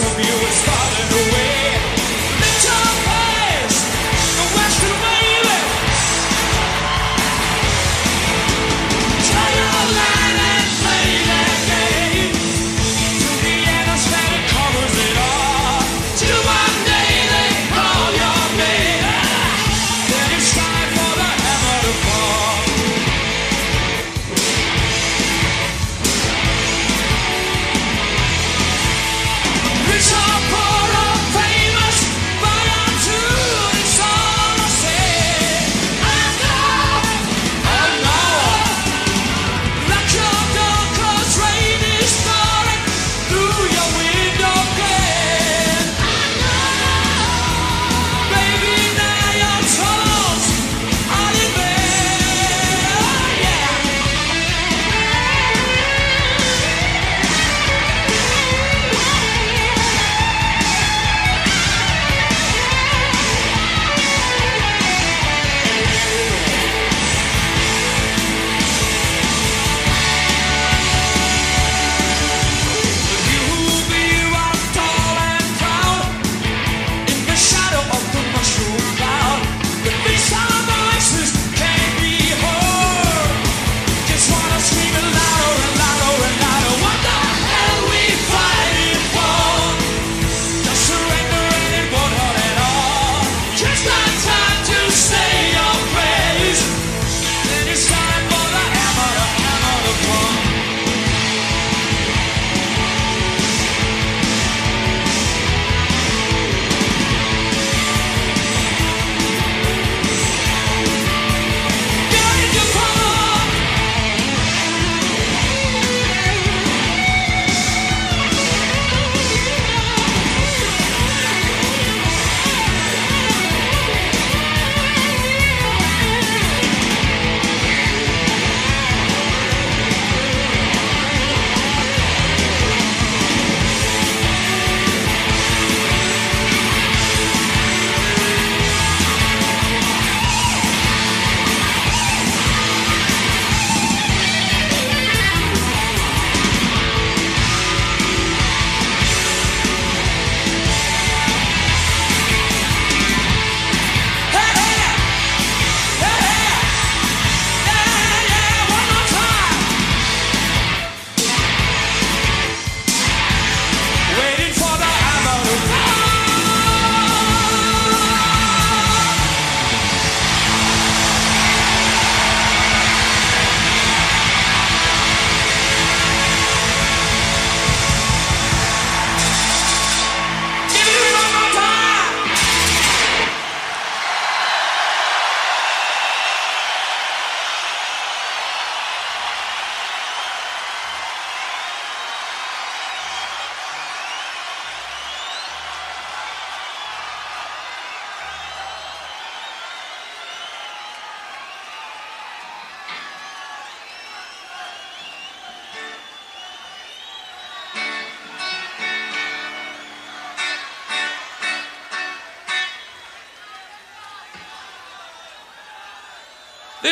of you is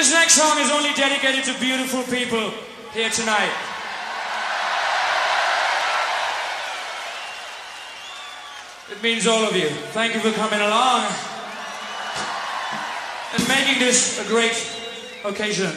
This next song is only dedicated to beautiful people here tonight. It means all of you. Thank you for coming along and making this a great occasion.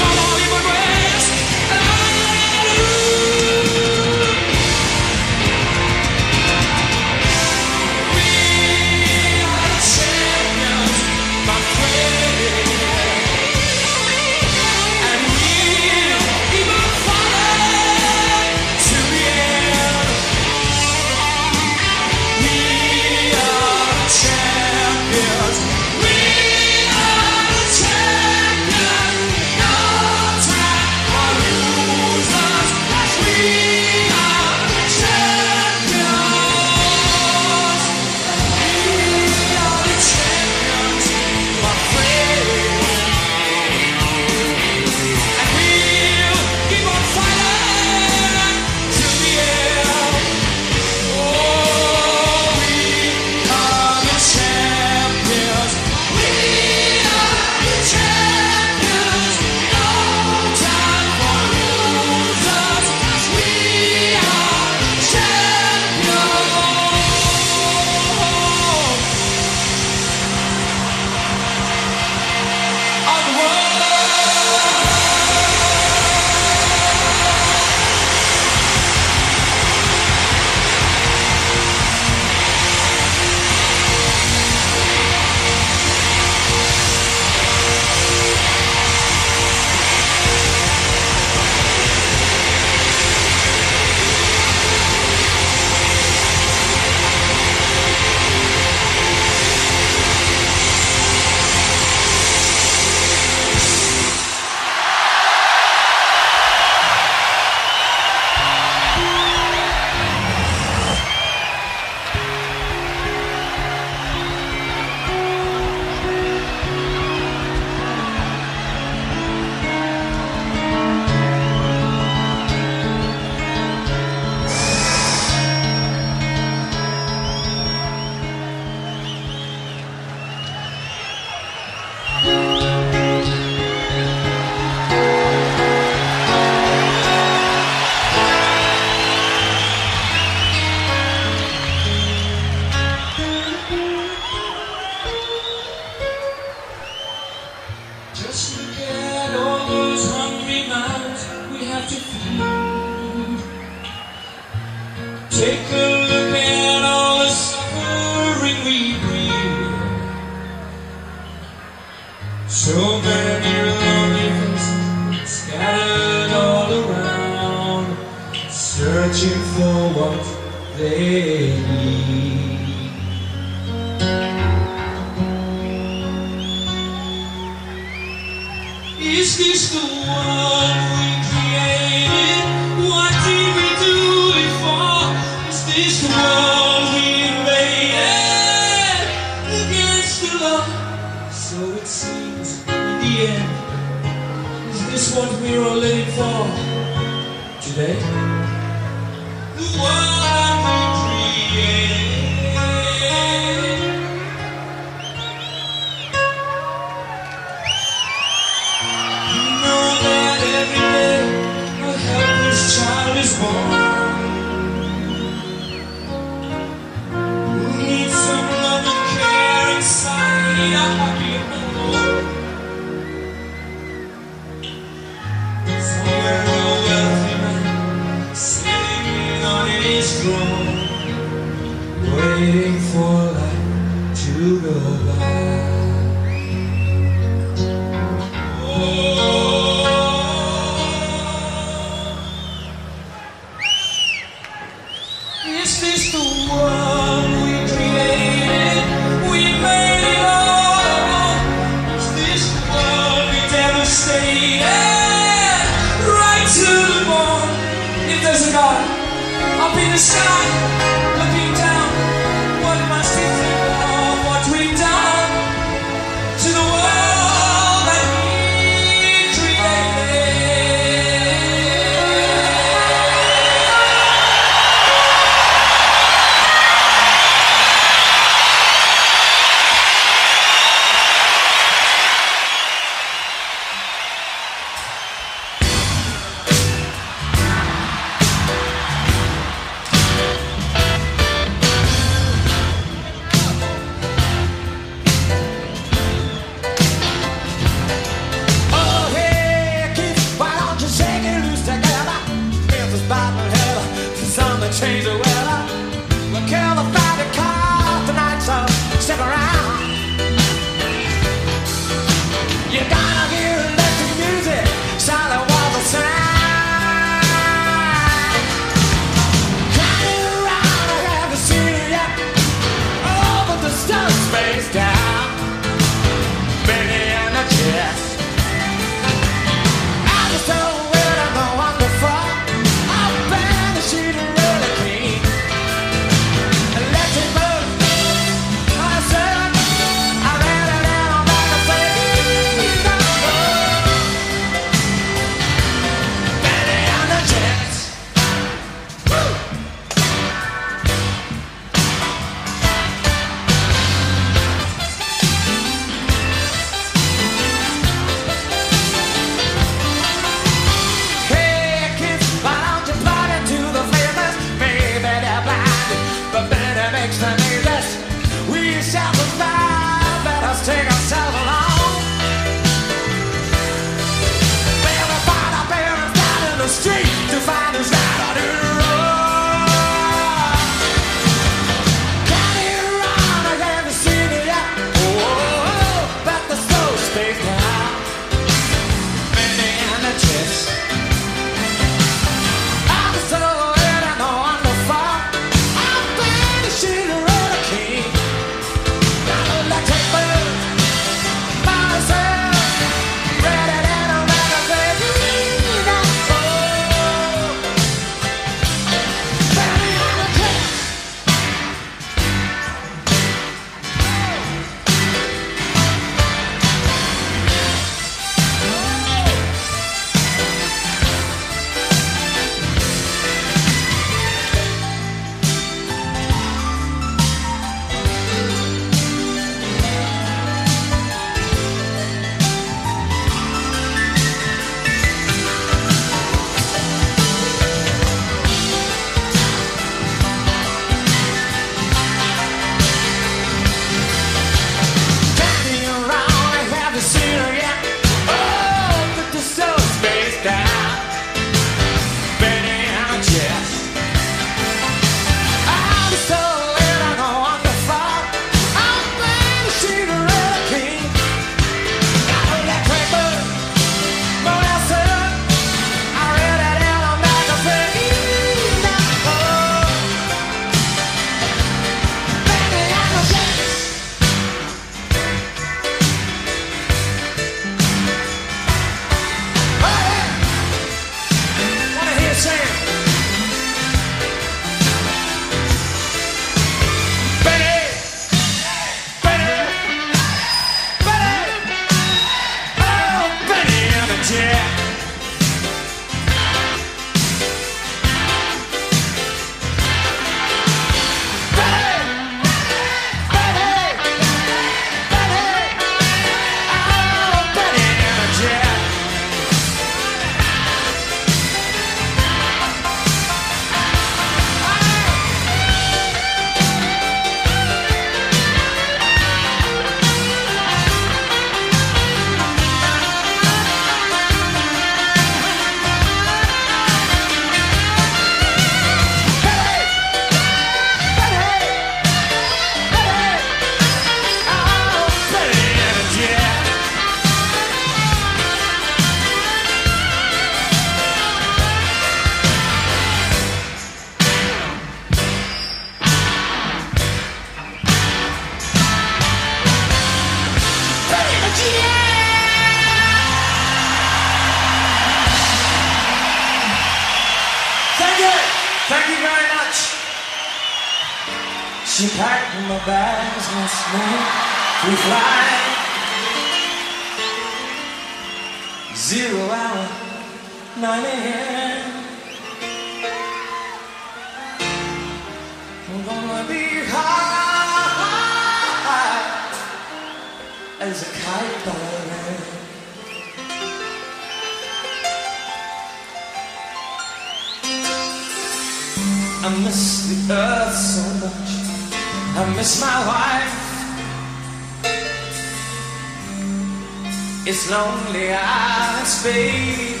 its lonely as fade.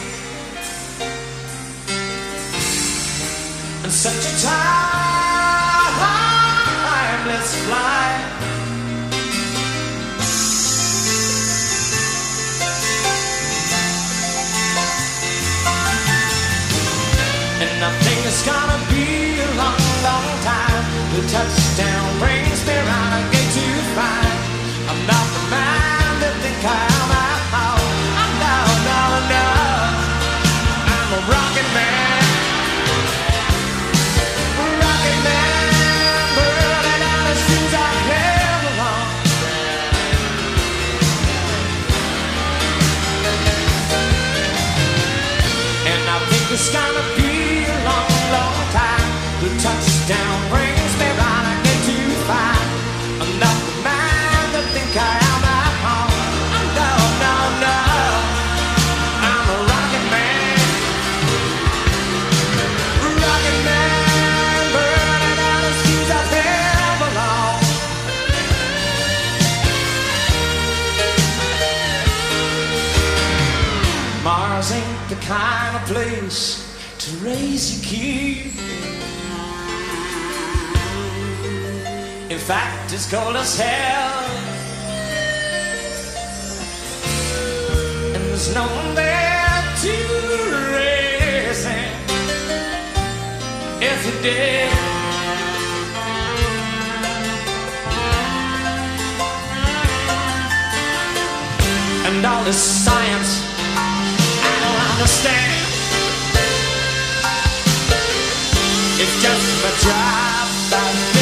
And such a timeless flight. And I think it's gonna be a long, long time. The touchdown brings. house ain't the kind of place to raise your kid. In fact, it's cold as hell. And there's no one there to raise him. If you did. and all this science understand. It's just a drive by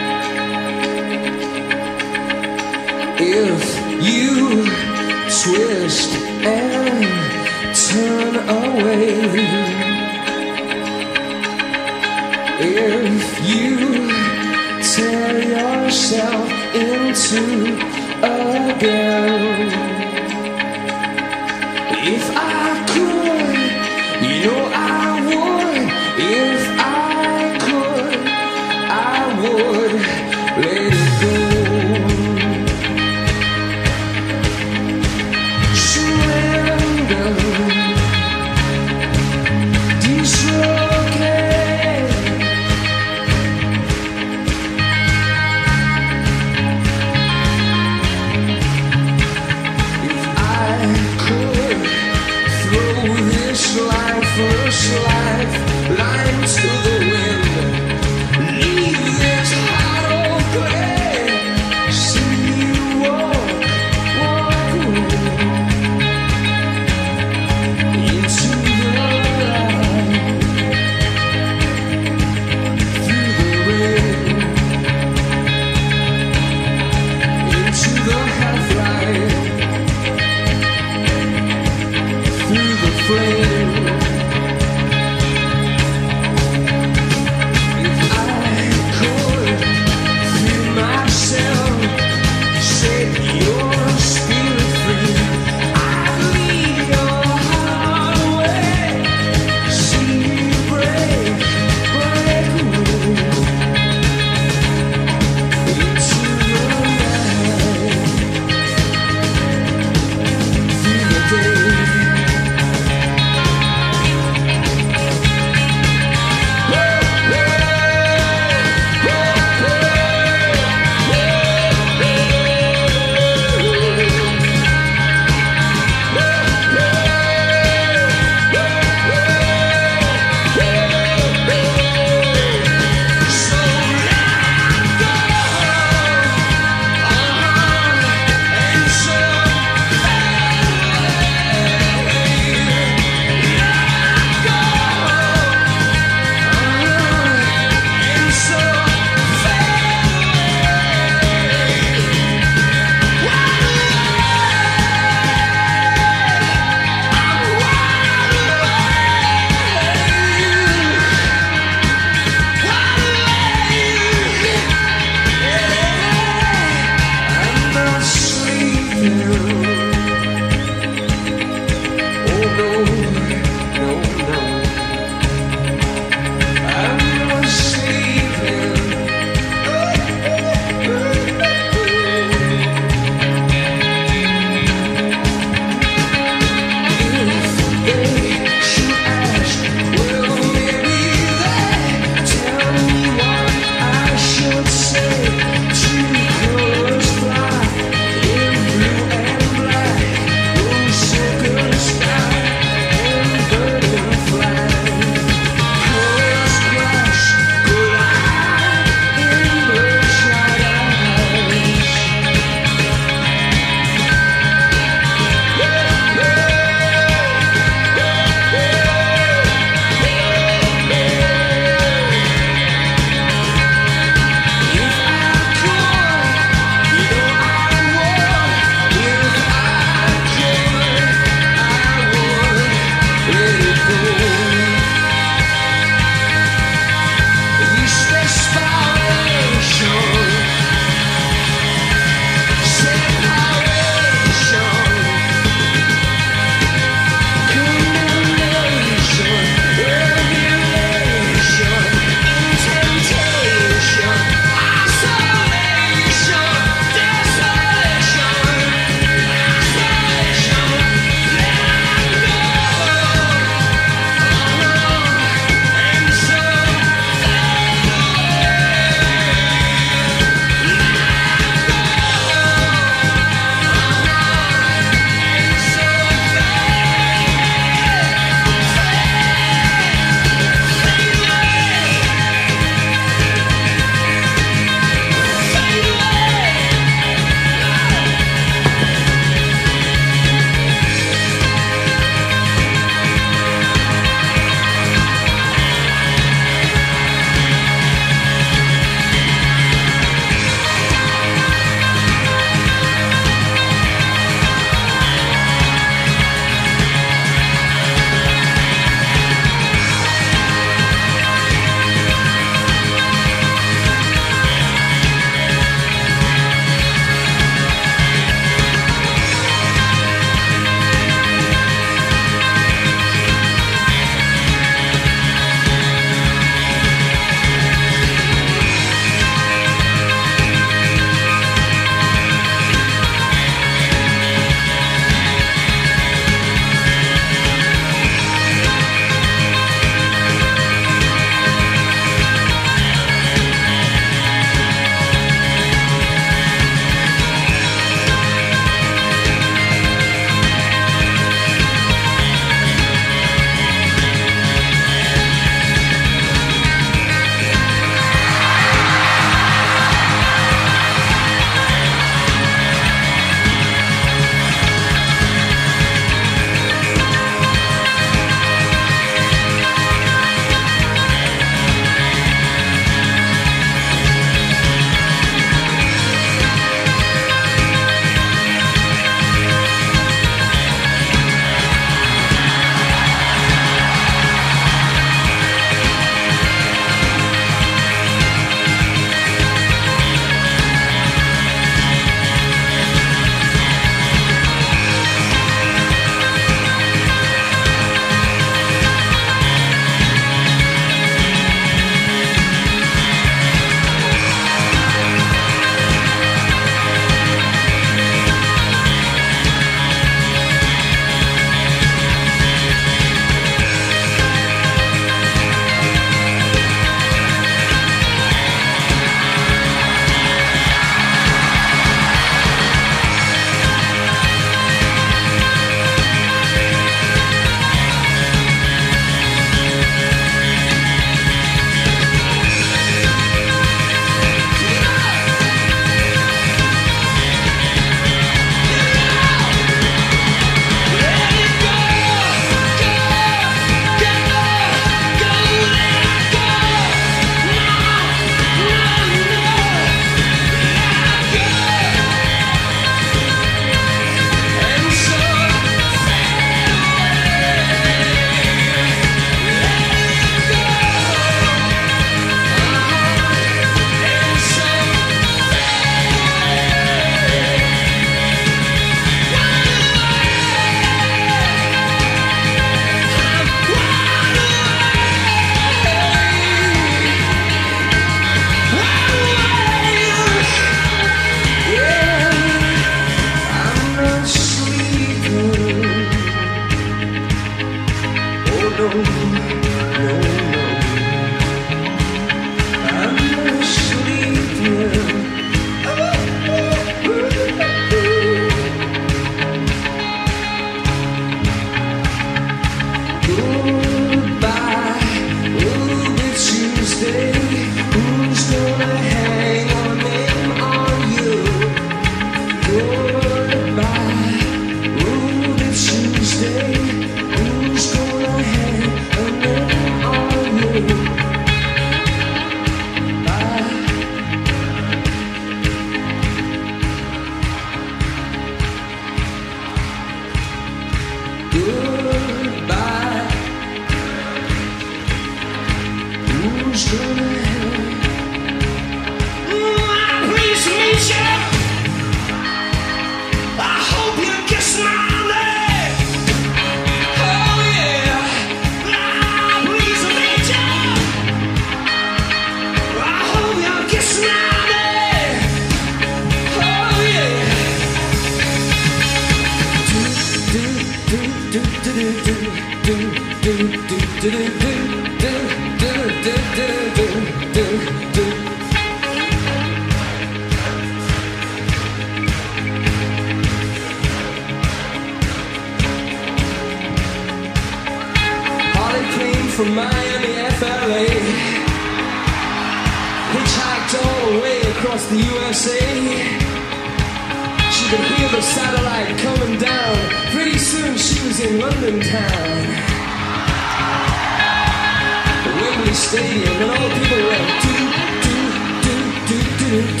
Thank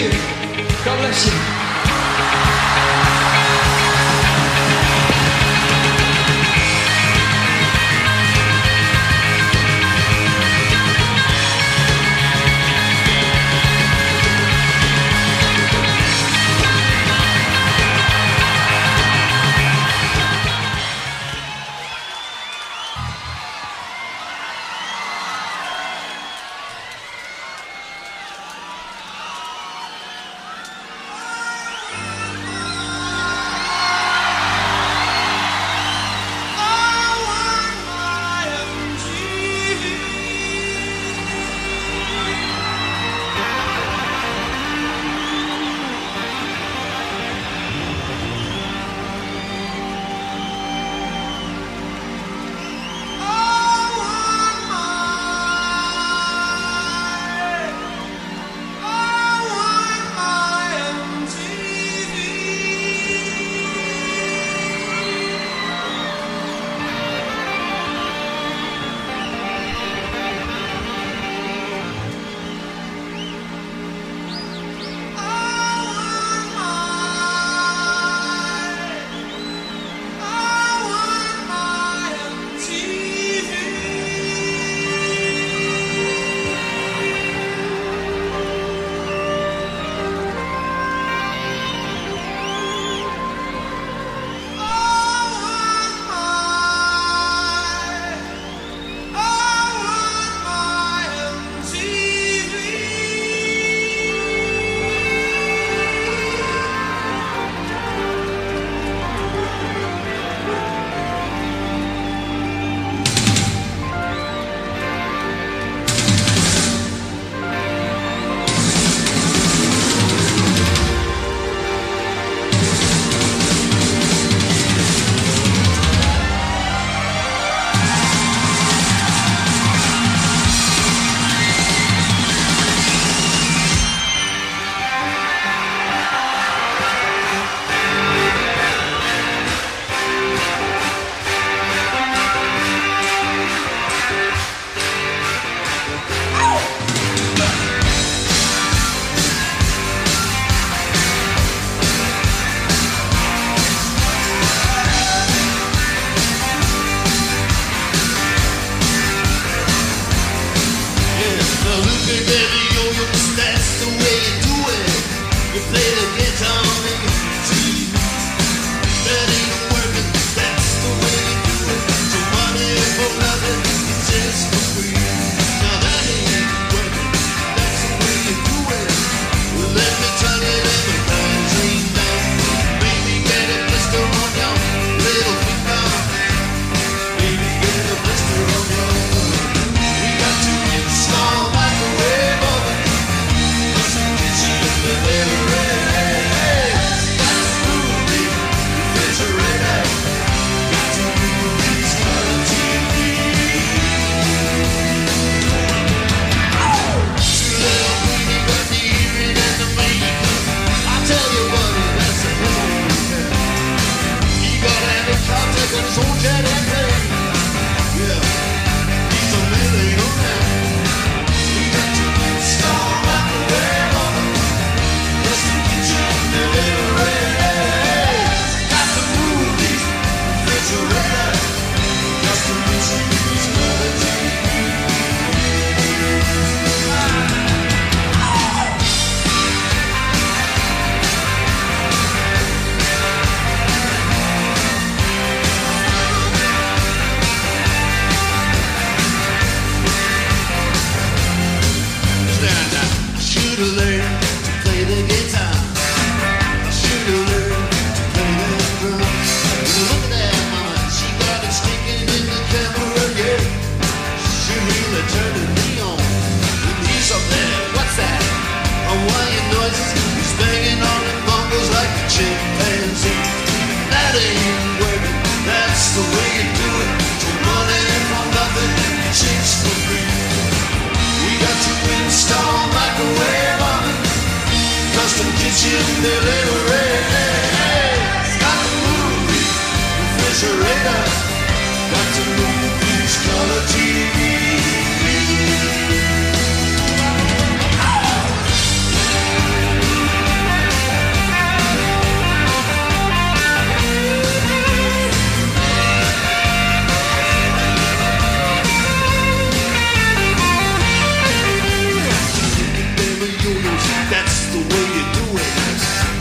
you. God bless you.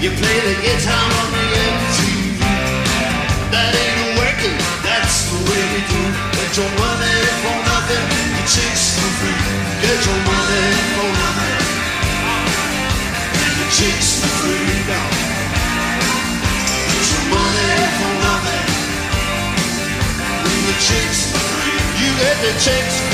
You play the guitar on the MTV. That ain't working, that's the way we do. Get your money for nothing, The chicks for free. Get your money for nothing, The chicks for free now. Get your money for nothing, The chicks for free. You get the chicks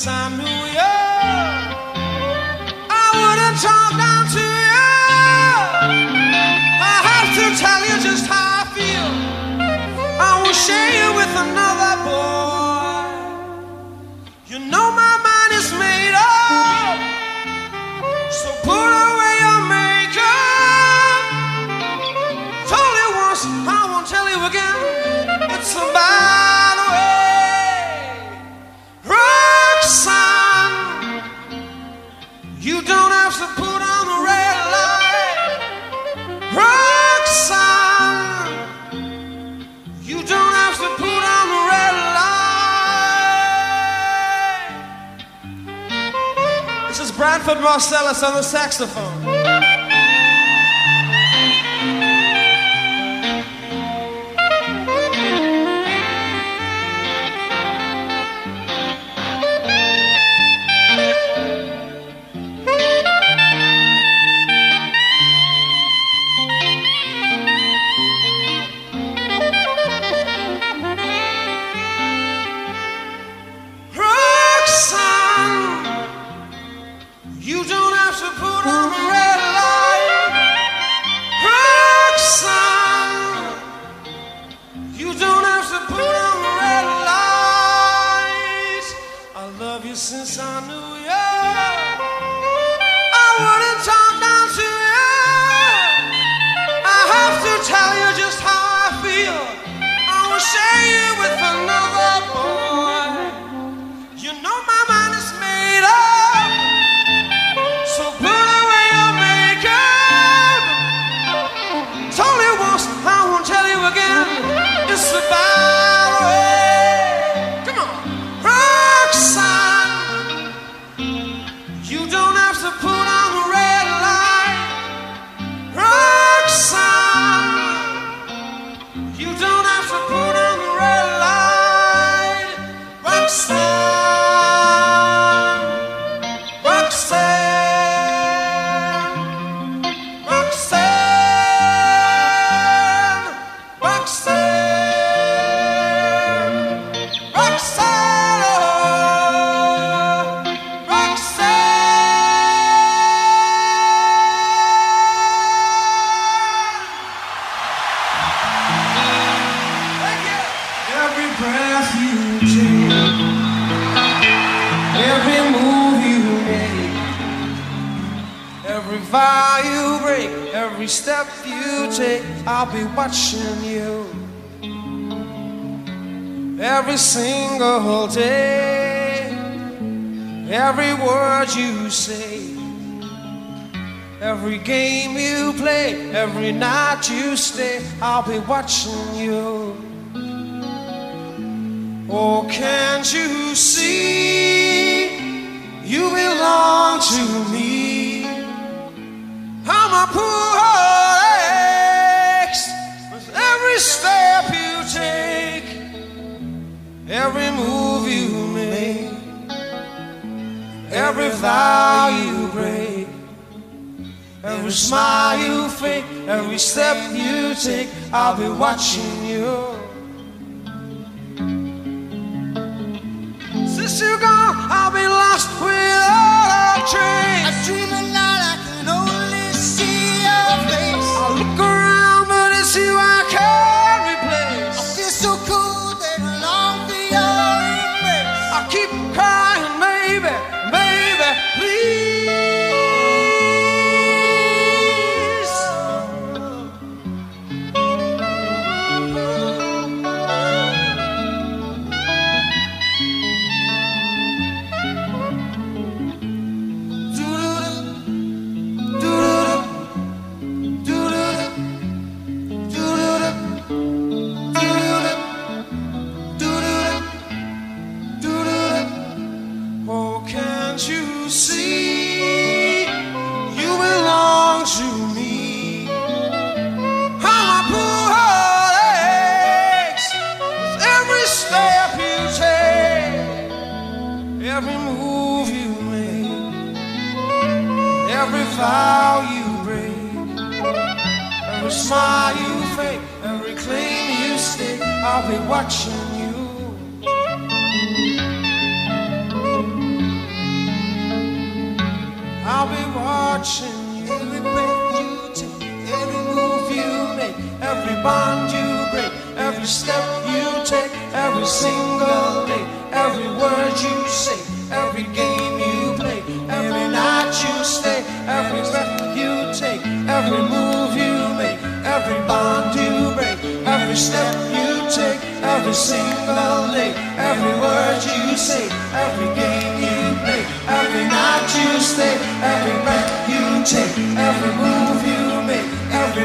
since I knew you. I wouldn't talk down to you. I have to tell you just how I feel. I will share you with another boy. You know. Branford Marsalis on the saxophone. watching you every single day, every word you say, every game you play, every night you stay. I'll be watching you. Oh, can't you see? You belong to me. I'm a poor step you take, every move you make, every vow you break, every smile you fake, every step you take, I'll be watching you. Since you're gone, I've been lost without a trace. smile you fake and reclaim you stake, I'll be watching you. I'll be watching.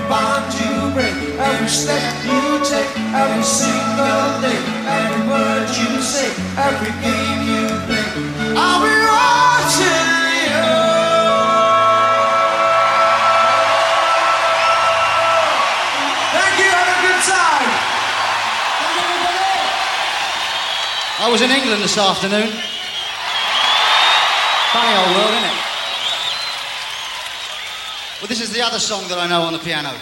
bond you break, every step you take, every single day, every word you say, every game you play. I'll be watching you. Thank you. Have a good time. I was in England this afternoon. other song that I know on the piano?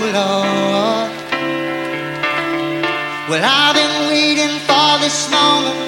Lord. Well, I've been waiting for this moment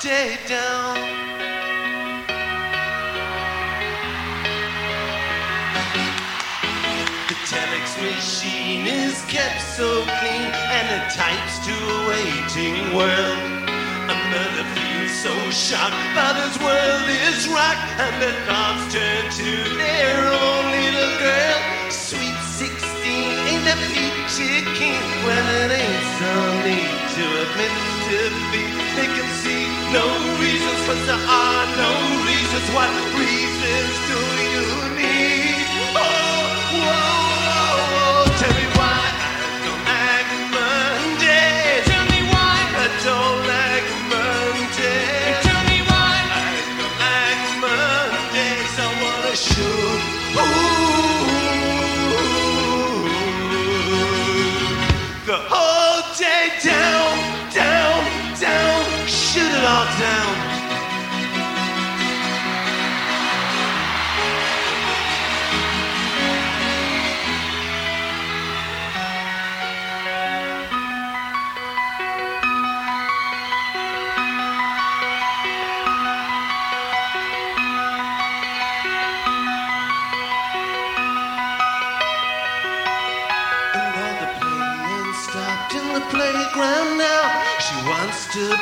day down. The telex machine is kept so clean and it types to a waiting world. Another feels so shocked father's world is rocked and the thoughts turn to their own little girl. Sweet 16 ain't a feature king, well it ain't so neat to admit to be they can see no reasons, but there are no reasons. What reasons do you need?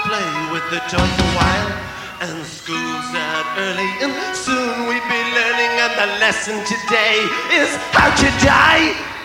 Play with the toys a while. And school's out early, and soon we'll be learning. And the lesson today is how to die.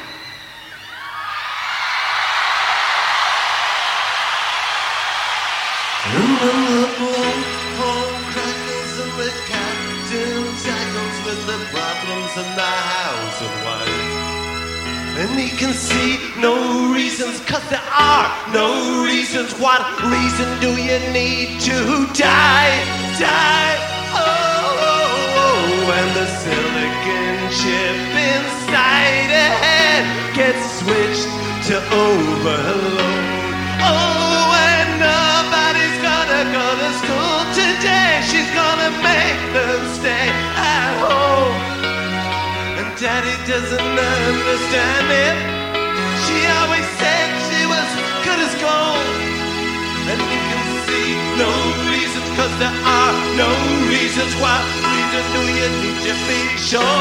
He can see no reasons, cause there are no reasons. What reason do you need to die? Die! Oh, oh, oh. and the silicon chip inside a head gets switched to overload. Oh, and nobody's gonna go to school today. She's gonna make them stay at home. Daddy doesn't understand it. She always said she was good as gold. And you can see no reasons, cause there are no reasons. What reason do you need to be sure?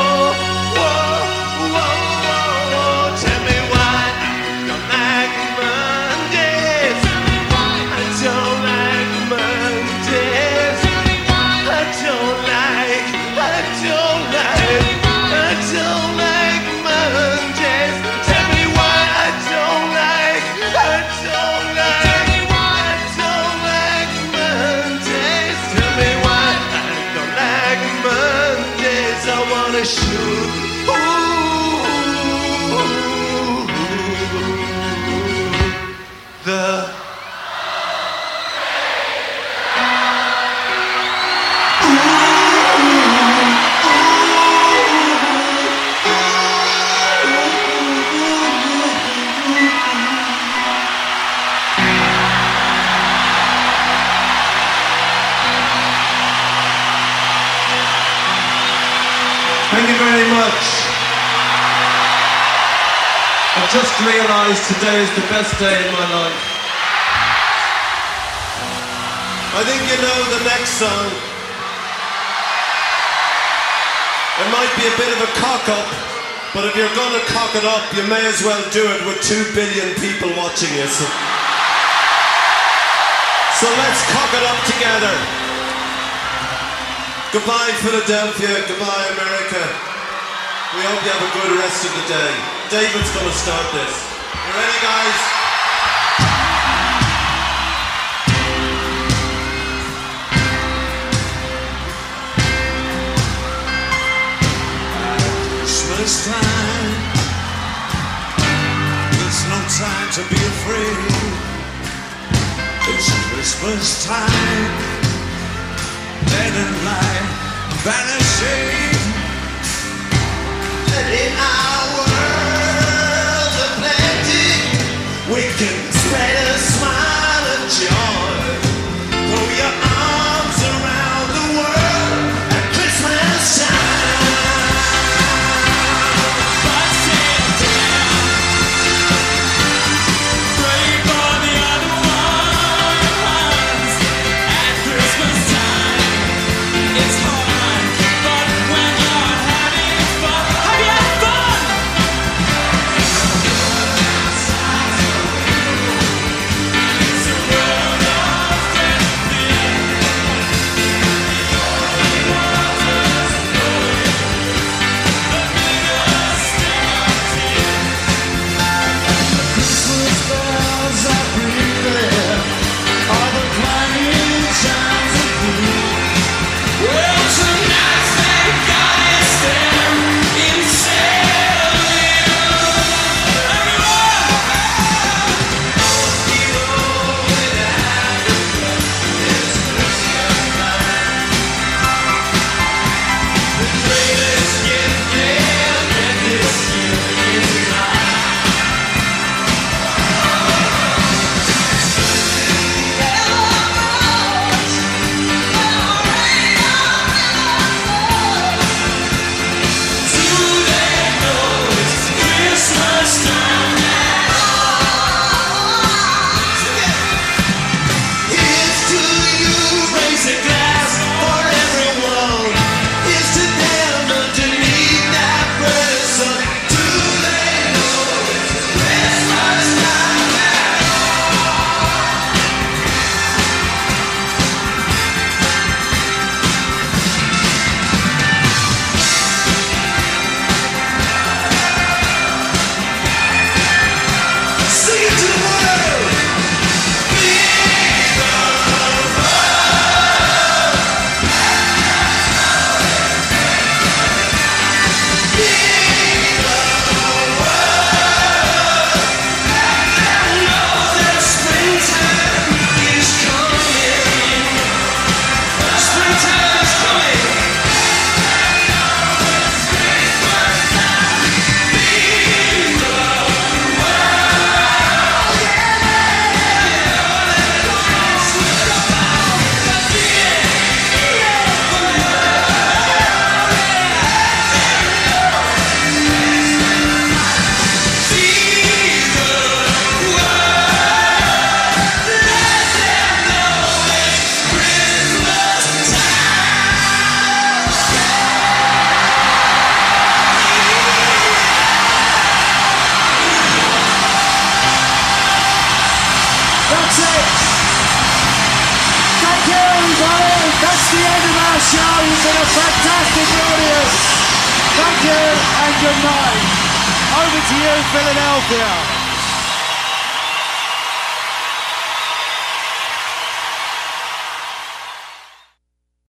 Today is the best day in my life. I think you know the next song. It might be a bit of a cock up, but if you're gonna cock it up, you may as well do it with two billion people watching you. So, so let's cock it up together. Goodbye, Philadelphia. Goodbye, America. We hope you have a good rest of the day. David's gonna start this. You? Christmas time. It's no time to be afraid. It's Christmas time. Let it light vanishing. In our world